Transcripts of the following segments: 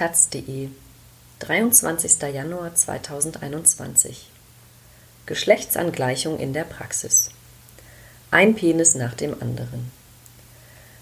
taz.de 23. Januar 2021 Geschlechtsangleichung in der Praxis Ein Penis nach dem anderen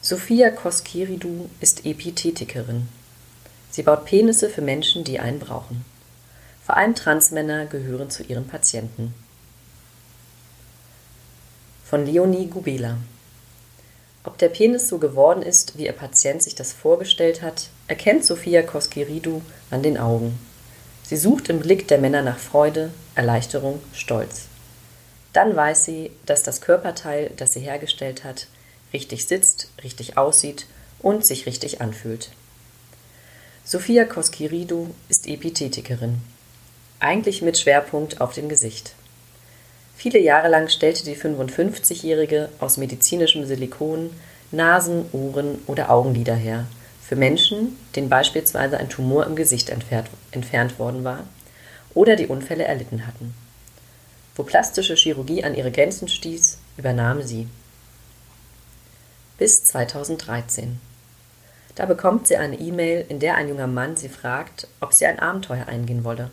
Sophia Koskiridou ist Epithetikerin. Sie baut Penisse für Menschen, die einen brauchen. Vor allem Transmänner gehören zu ihren Patienten. Von Leonie Gubela ob der Penis so geworden ist, wie ihr Patient sich das vorgestellt hat, erkennt Sophia Koskiridou an den Augen. Sie sucht im Blick der Männer nach Freude, Erleichterung, Stolz. Dann weiß sie, dass das Körperteil, das sie hergestellt hat, richtig sitzt, richtig aussieht und sich richtig anfühlt. Sophia Koskiridou ist Epithetikerin, eigentlich mit Schwerpunkt auf dem Gesicht. Viele Jahre lang stellte die 55-Jährige aus medizinischem Silikon Nasen, Ohren oder Augenlider her für Menschen, denen beispielsweise ein Tumor im Gesicht entfernt, entfernt worden war oder die Unfälle erlitten hatten. Wo plastische Chirurgie an ihre Grenzen stieß, übernahm sie. Bis 2013. Da bekommt sie eine E-Mail, in der ein junger Mann sie fragt, ob sie ein Abenteuer eingehen wolle.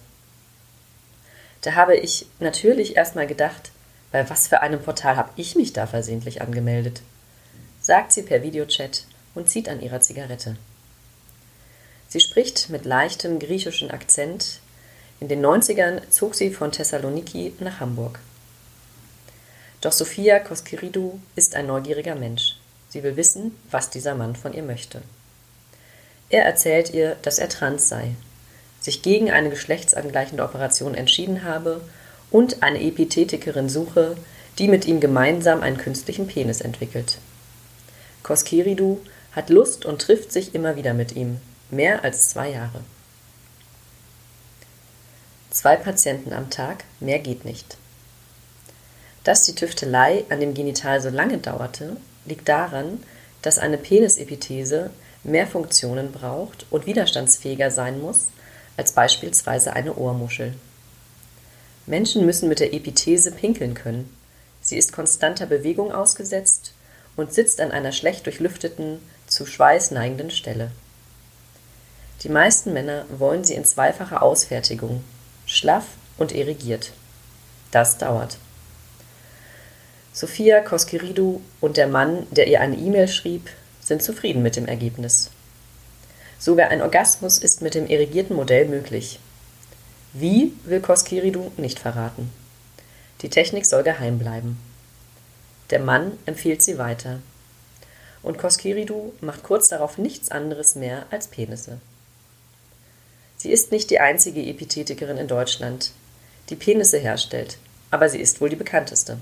Da habe ich natürlich erstmal gedacht, bei was für einem Portal habe ich mich da versehentlich angemeldet? sagt sie per Videochat und zieht an ihrer Zigarette. Sie spricht mit leichtem griechischen Akzent. In den 90ern zog sie von Thessaloniki nach Hamburg. Doch Sophia Koskiridou ist ein neugieriger Mensch. Sie will wissen, was dieser Mann von ihr möchte. Er erzählt ihr, dass er trans sei, sich gegen eine geschlechtsangleichende Operation entschieden habe und eine Epithetikerin suche, die mit ihm gemeinsam einen künstlichen Penis entwickelt. Koskiridu hat Lust und trifft sich immer wieder mit ihm, mehr als zwei Jahre. Zwei Patienten am Tag, mehr geht nicht. Dass die Tüftelei an dem Genital so lange dauerte, liegt daran, dass eine Penisepithese mehr Funktionen braucht und widerstandsfähiger sein muss als beispielsweise eine Ohrmuschel. Menschen müssen mit der Epithese pinkeln können. Sie ist konstanter Bewegung ausgesetzt und sitzt an einer schlecht durchlüfteten, zu Schweiß neigenden Stelle. Die meisten Männer wollen sie in zweifacher Ausfertigung, schlaff und erigiert. Das dauert. Sophia Koskiridou und der Mann, der ihr eine E-Mail schrieb, sind zufrieden mit dem Ergebnis. Sogar ein Orgasmus ist mit dem irrigierten Modell möglich. Wie, will Koskiridu nicht verraten. Die Technik soll geheim bleiben. Der Mann empfiehlt sie weiter. Und Koskiridu macht kurz darauf nichts anderes mehr als Penisse. Sie ist nicht die einzige Epithetikerin in Deutschland, die Penisse herstellt, aber sie ist wohl die bekannteste.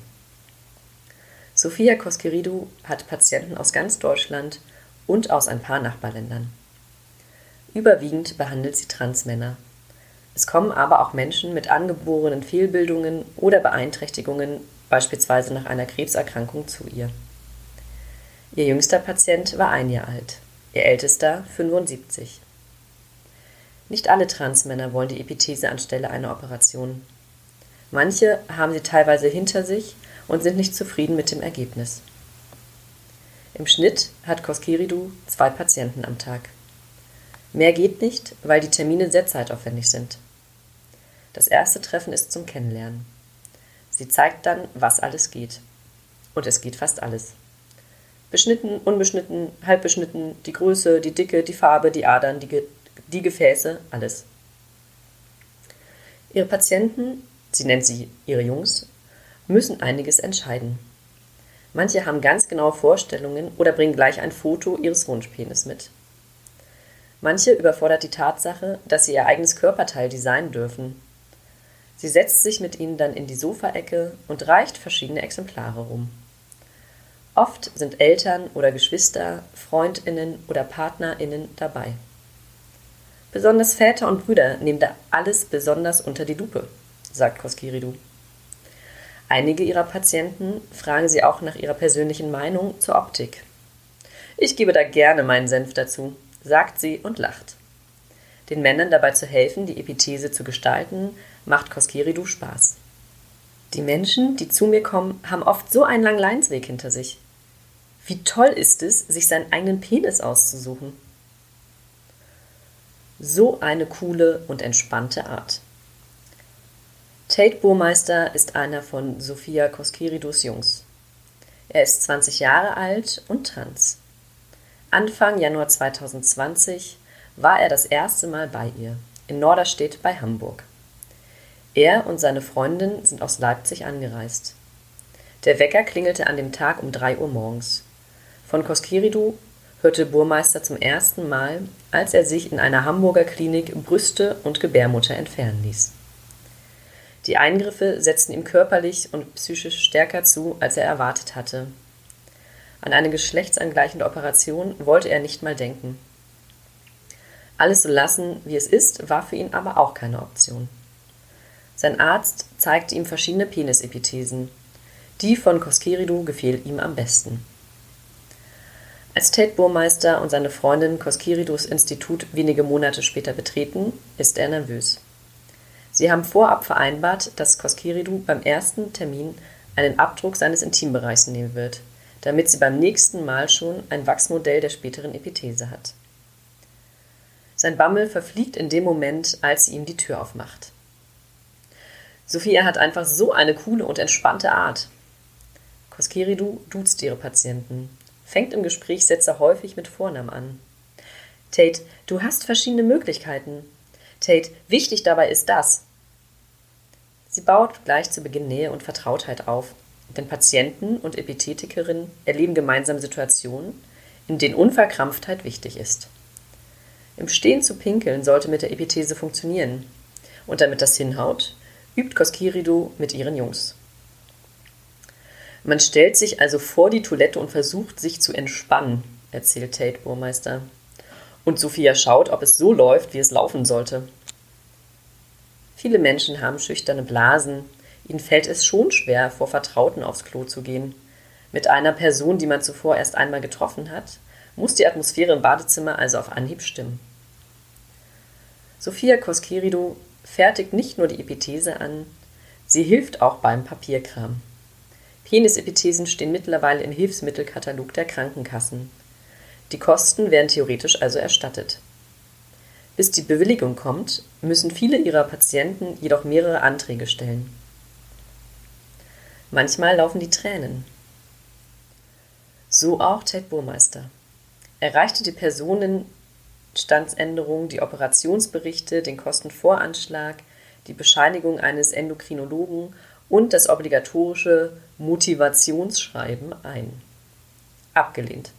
Sophia Koskiridu hat Patienten aus ganz Deutschland und aus ein paar Nachbarländern. Überwiegend behandelt sie Transmänner. Es kommen aber auch Menschen mit angeborenen Fehlbildungen oder Beeinträchtigungen, beispielsweise nach einer Krebserkrankung, zu ihr. Ihr jüngster Patient war ein Jahr alt, ihr ältester 75. Nicht alle Transmänner wollen die Epithese anstelle einer Operation. Manche haben sie teilweise hinter sich und sind nicht zufrieden mit dem Ergebnis. Im Schnitt hat Koskiridu zwei Patienten am Tag. Mehr geht nicht, weil die Termine sehr zeitaufwendig sind. Das erste Treffen ist zum Kennenlernen. Sie zeigt dann, was alles geht. Und es geht fast alles. Beschnitten, unbeschnitten, halbbeschnitten, die Größe, die Dicke, die Farbe, die Adern, die, Ge die Gefäße, alles. Ihre Patienten, sie nennt sie ihre Jungs, müssen einiges entscheiden. Manche haben ganz genaue Vorstellungen oder bringen gleich ein Foto ihres Wunschpenis mit. Manche überfordert die Tatsache, dass sie ihr eigenes Körperteil designen dürfen. Sie setzt sich mit ihnen dann in die Sofaecke und reicht verschiedene Exemplare rum. Oft sind Eltern oder Geschwister, Freundinnen oder Partnerinnen dabei. Besonders Väter und Brüder nehmen da alles besonders unter die Lupe, sagt Koskiridu. Einige ihrer Patienten fragen sie auch nach ihrer persönlichen Meinung zur Optik. Ich gebe da gerne meinen Senf dazu, sagt sie und lacht. Den Männern dabei zu helfen, die Epithese zu gestalten, macht Koskiridu Spaß. Die Menschen, die zu mir kommen, haben oft so einen langen Leinsweg hinter sich. Wie toll ist es, sich seinen eigenen Penis auszusuchen. So eine coole und entspannte Art. Tate Burmeister ist einer von Sophia Koskiridus Jungs. Er ist 20 Jahre alt und trans. Anfang Januar 2020 war er das erste Mal bei ihr, in Norderstedt bei Hamburg. Er und seine Freundin sind aus Leipzig angereist. Der Wecker klingelte an dem Tag um 3 Uhr morgens. Von Koskiridu hörte Burmeister zum ersten Mal, als er sich in einer Hamburger Klinik Brüste und Gebärmutter entfernen ließ. Die Eingriffe setzten ihm körperlich und psychisch stärker zu, als er erwartet hatte. An eine geschlechtsangleichende Operation wollte er nicht mal denken. Alles so lassen, wie es ist, war für ihn aber auch keine Option. Sein Arzt zeigte ihm verschiedene Penisepithesen. Die von Koskeridu gefiel ihm am besten. Als Tate Burmeister und seine Freundin Koskiridus Institut wenige Monate später betreten, ist er nervös. Sie haben vorab vereinbart, dass Koskiridu beim ersten Termin einen Abdruck seines Intimbereichs nehmen wird, damit sie beim nächsten Mal schon ein Wachsmodell der späteren Epithese hat. Sein Bammel verfliegt in dem Moment, als sie ihm die Tür aufmacht. Sophia hat einfach so eine coole und entspannte Art. Koskiridu duzt ihre Patienten, fängt im Gesprächssetzer häufig mit Vornamen an. Tate, du hast verschiedene Möglichkeiten. Tate, wichtig dabei ist das. Sie baut gleich zu Beginn Nähe und Vertrautheit auf, denn Patienten und Epithetikerinnen erleben gemeinsam Situationen, in denen Unverkrampftheit wichtig ist. Im Stehen zu pinkeln sollte mit der Epithese funktionieren. Und damit das hinhaut, übt Koskirido mit ihren Jungs. Man stellt sich also vor die Toilette und versucht, sich zu entspannen, erzählt Tate Burmeister. Und Sophia schaut, ob es so läuft, wie es laufen sollte. Viele Menschen haben schüchterne Blasen. Ihnen fällt es schon schwer, vor Vertrauten aufs Klo zu gehen. Mit einer Person, die man zuvor erst einmal getroffen hat, muss die Atmosphäre im Badezimmer also auf Anhieb stimmen. Sophia Koskirido fertigt nicht nur die Epithese an, sie hilft auch beim Papierkram. Penisepithesen stehen mittlerweile im Hilfsmittelkatalog der Krankenkassen. Die Kosten werden theoretisch also erstattet. Bis die Bewilligung kommt, müssen viele ihrer Patienten jedoch mehrere Anträge stellen. Manchmal laufen die Tränen. So auch Ted Burmeister. Er reichte die Personen Standsänderung, die Operationsberichte, den Kostenvoranschlag, die Bescheinigung eines Endokrinologen und das obligatorische Motivationsschreiben ein. Abgelehnt.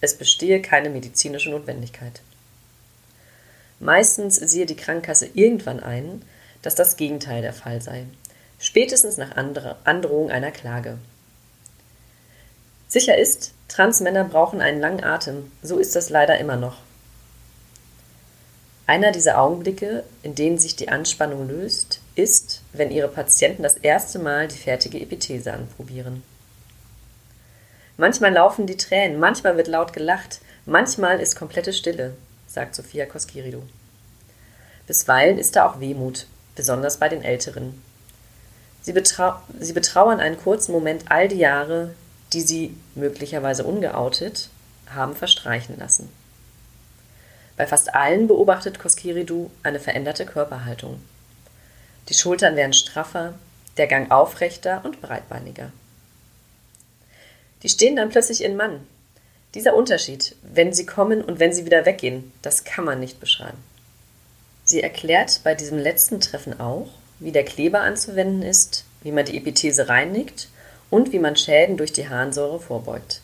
Es bestehe keine medizinische Notwendigkeit. Meistens sehe die Krankenkasse irgendwann ein, dass das Gegenteil der Fall sei, spätestens nach Androhung einer Klage. Sicher ist, Transmänner brauchen einen langen Atem, so ist das leider immer noch. Einer dieser Augenblicke, in denen sich die Anspannung löst, ist, wenn Ihre Patienten das erste Mal die fertige Epithese anprobieren. Manchmal laufen die Tränen, manchmal wird laut gelacht, manchmal ist komplette Stille, sagt Sophia Koskiridu. Bisweilen ist da auch Wehmut, besonders bei den Älteren. Sie, betrau sie betrauern einen kurzen Moment all die Jahre, die sie, möglicherweise ungeoutet, haben verstreichen lassen. Bei fast allen beobachtet Koskiridu eine veränderte Körperhaltung. Die Schultern werden straffer, der Gang aufrechter und breitbeiniger. Die stehen dann plötzlich in Mann. Dieser Unterschied, wenn sie kommen und wenn sie wieder weggehen, das kann man nicht beschreiben. Sie erklärt bei diesem letzten Treffen auch, wie der Kleber anzuwenden ist, wie man die Epithese reinigt und wie man Schäden durch die Harnsäure vorbeugt.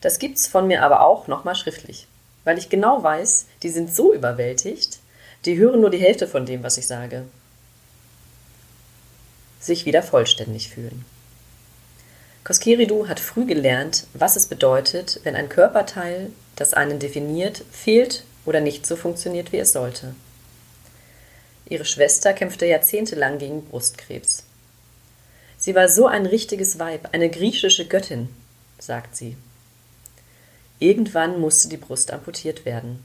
Das gibt's von mir aber auch nochmal schriftlich weil ich genau weiß, die sind so überwältigt, die hören nur die Hälfte von dem, was ich sage. Sich wieder vollständig fühlen. Koskiridu hat früh gelernt, was es bedeutet, wenn ein Körperteil, das einen definiert, fehlt oder nicht so funktioniert, wie es sollte. Ihre Schwester kämpfte jahrzehntelang gegen Brustkrebs. Sie war so ein richtiges Weib, eine griechische Göttin, sagt sie. Irgendwann musste die Brust amputiert werden.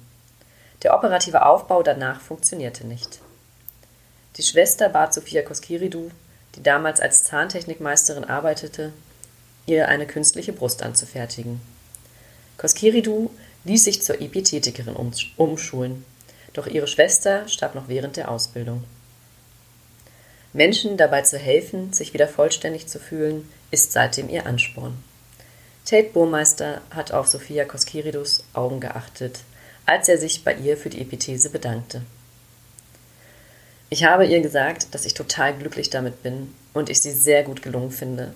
Der operative Aufbau danach funktionierte nicht. Die Schwester bat Sophia Koskiridu, die damals als Zahntechnikmeisterin arbeitete, ihr eine künstliche Brust anzufertigen. Koskiridu ließ sich zur Epithetikerin umschulen, doch ihre Schwester starb noch während der Ausbildung. Menschen dabei zu helfen, sich wieder vollständig zu fühlen, ist seitdem ihr Ansporn. Tate Burmeister hat auf Sophia Koskiridus Augen geachtet, als er sich bei ihr für die Epithese bedankte. Ich habe ihr gesagt, dass ich total glücklich damit bin und ich sie sehr gut gelungen finde.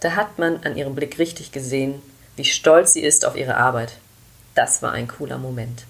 Da hat man an ihrem Blick richtig gesehen, wie stolz sie ist auf ihre Arbeit. Das war ein cooler Moment.